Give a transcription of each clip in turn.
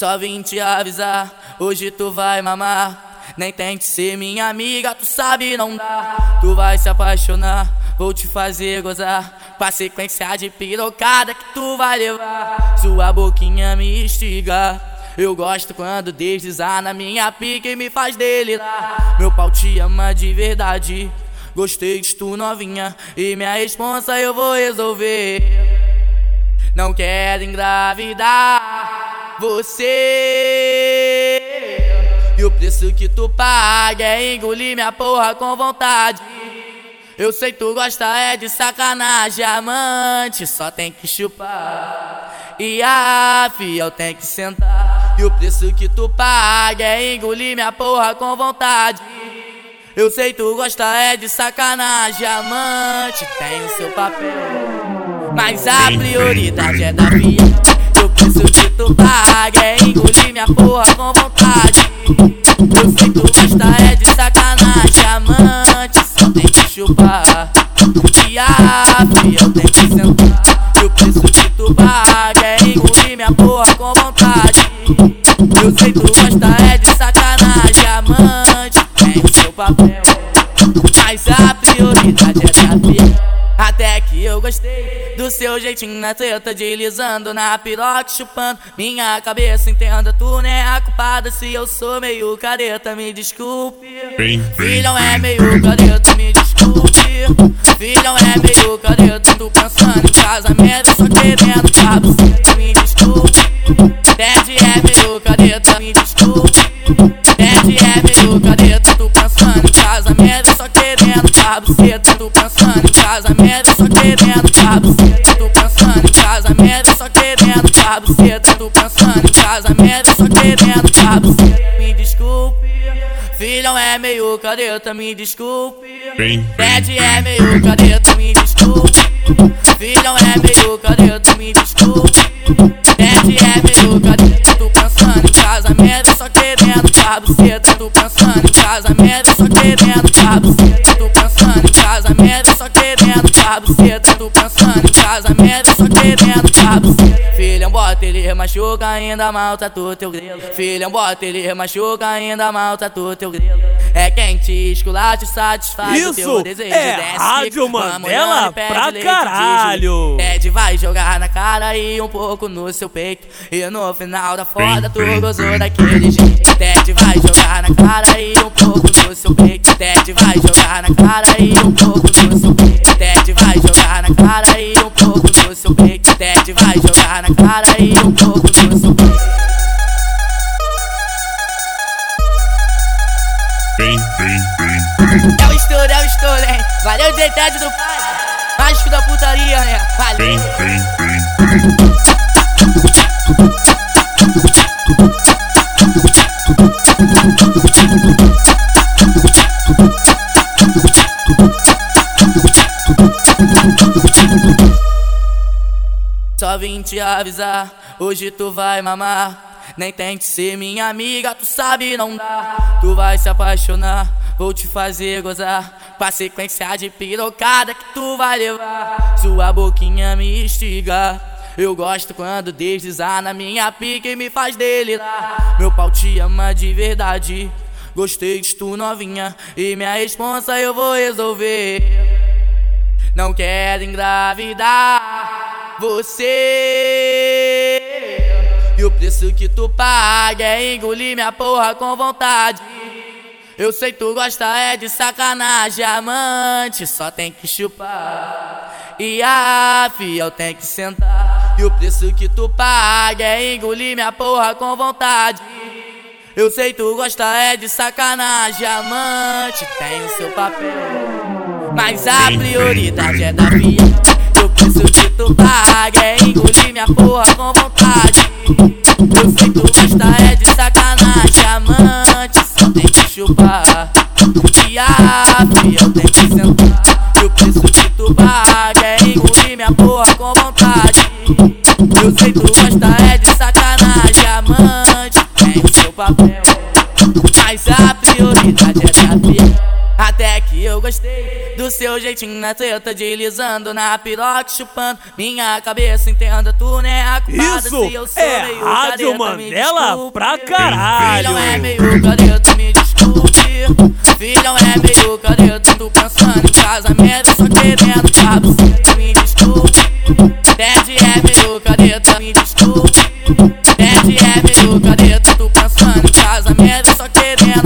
Só vim te avisar, hoje tu vai mamar. Nem tente ser minha amiga, tu sabe não dá. Tu vai se apaixonar, vou te fazer gozar. Com a sequência de pirocada que tu vai levar. Sua boquinha me instiga. Eu gosto quando deslizar na minha pica e me faz delirar. Meu pau te ama de verdade. Gostei de tu novinha e minha responsa eu vou resolver. Não quero engravidar você. E o preço que tu paga é engolir minha porra com vontade. Eu sei tu gosta é de sacanagem, amante só tem que chupar. E a fiel tem que sentar. E o preço que tu paga é engolir minha porra com vontade. Eu sei tu gosta é de sacanagem, amante tem o seu papel. Mas a prioridade é da via. O que tu paga é engolir minha porra com vontade. Eu sei tu gosta é de sacanagem, amante só tem que chupar. E a fiel tem que sentar. E o preço que tu paga é engolir minha porra com vontade. Eu sei tu gosta é de sacanagem, amante tem o seu papel. Mas a prioridade é da. Gostei do seu jeitinho na treta, deslizando na piroca, chupando minha cabeça. Entenda, tu não é a culpada se eu sou meio careta, me desculpe. Filhão é meio careta, me desculpe. Filhão é meio careta, tu pensando em casamento, só querendo cabo me desculpe. Ted é meio careta, me desculpe. Ted é meio tu pensando em casamento, só querendo Tô pensando em casamento, só querendo Tô pensando em casamento, só querendo cabo Me desculpe, filhão é meio careta, me desculpe. Ted é meio careta, me desculpe. Filhão é meio careta, me desculpe. Ted é meio careta, querendo cabo Tô pensando em casamento, só querendo cabo Tô pensando em casamento, só querendo cabo Tô pensando em casamento, só querendo cabo Filhão, bota ele machuca, ainda maltratou teu grelo Filhão, bota ele machuca, ainda maltratou teu grelo É quem te esculacha satisfaz Isso o teu desejo é desce, Rádio Mandela pra caralho. Ted vai jogar na cara e um pouco no seu peito. E no final da foda tu gozou daquele jeito. Ted vai jogar na cara e um pouco no seu peito. Ted vai jogar na cara e um pouco no seu peito vai jogar na cara e um pouco no seu peito Ted vai jogar na cara e um pouco no seu peito É o estouro, é o estouro, hein? Valeu, Ted do pai Mágico da putaria, né? Valeu Vim te avisar, hoje tu vai mamar. Nem tente ser minha amiga, tu sabe não dá. Tu vai se apaixonar, vou te fazer gozar. Com a sequência de pirocada que tu vai levar. Sua boquinha me instiga. Eu gosto quando deslizar na minha pica e me faz delirar. Meu pau te ama de verdade. Gostei de tu novinha e minha responsa eu vou resolver. Não quero engravidar você. E o preço que tu paga é engolir minha porra com vontade. Eu sei tu gosta é de sacanagem, amante só tem que chupar. E a fiel tem que sentar. E o preço que tu paga é engolir minha porra com vontade. Eu sei tu gosta é de sacanagem, amante tem o seu papel. Mas a prioridade é da via. Preço que tu paga é engolir minha porra com vontade. Eu sei tu gosta é de sacanagem, amante só tem que chupar. E a fiel tem que sentar. E o preço que tu é engolir minha porra com vontade. Eu sei tu gosta é de sacanagem, amante tem o seu papel. Mas a prioridade é da fiel. Até que eu gostei do seu jeitinho na treta, deslizando na piroca, chupando minha cabeça. Entenda, tu não é a culpada Isso se eu sou é meio Rádio careta, Mandela desculpe. pra caralho. Filhão é meio careta, me desculpe. Filhão é meio careta, tu pensando em casamento, só querendo cabo, me desculpe. Ted é meio careta, me desculpe. Ted é meio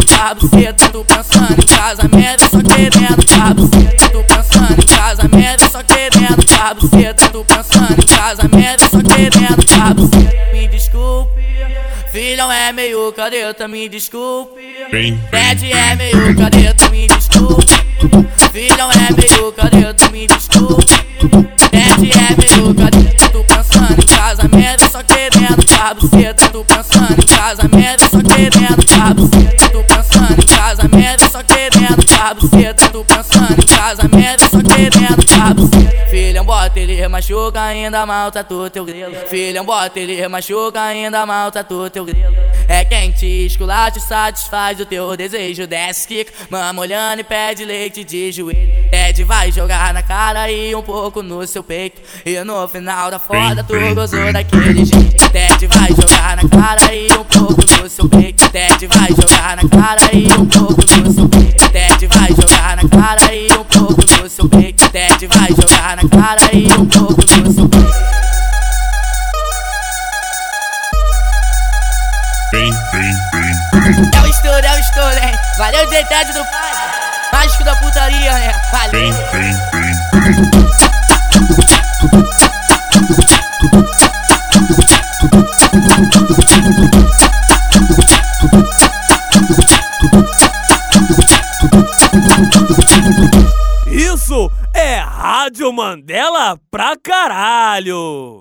cabo, tu pensando em casamento, só querendo cabo, tu pensando em casamento, só querendo cabo, tu pensando em casamento, só querendo cabo, me desculpe. Filhão é meio careta, me desculpe. Ted é meio careta, me desculpe. Filhão é meio careta, me desculpe. Ted é meio querendo cabo, tu pensando em casamento, só querendo cabo, tu pensando em casamento, só querendo cabo, tu pensando em casamento, só querendo cabo. Filhão, bota ele machuca, ainda maltrata teu grelo. Filhão, bota ele machuca, ainda maltrata teu grelo. É quem te esculacha satisfaz o teu desejo. Desce, quica, mama olhando e pede leite de joelho. Ted vai jogar na cara e um pouco no seu peito. E no final da foda tu gozou daquele jeito. Ted vai jogar na cara e um pouco no seu peito. Ted vai jogar na cara e um pouco no seu peito. Ted vai jogar na cara e um pouco no seu peito. Ted vai jogar na cara e um pouco no seu peito. É o estouro, é o estouro, hein? Valeu, Ted do pai. Mágico da putaria, né? Valeu. Isso é Rádio Mandela pra caralho.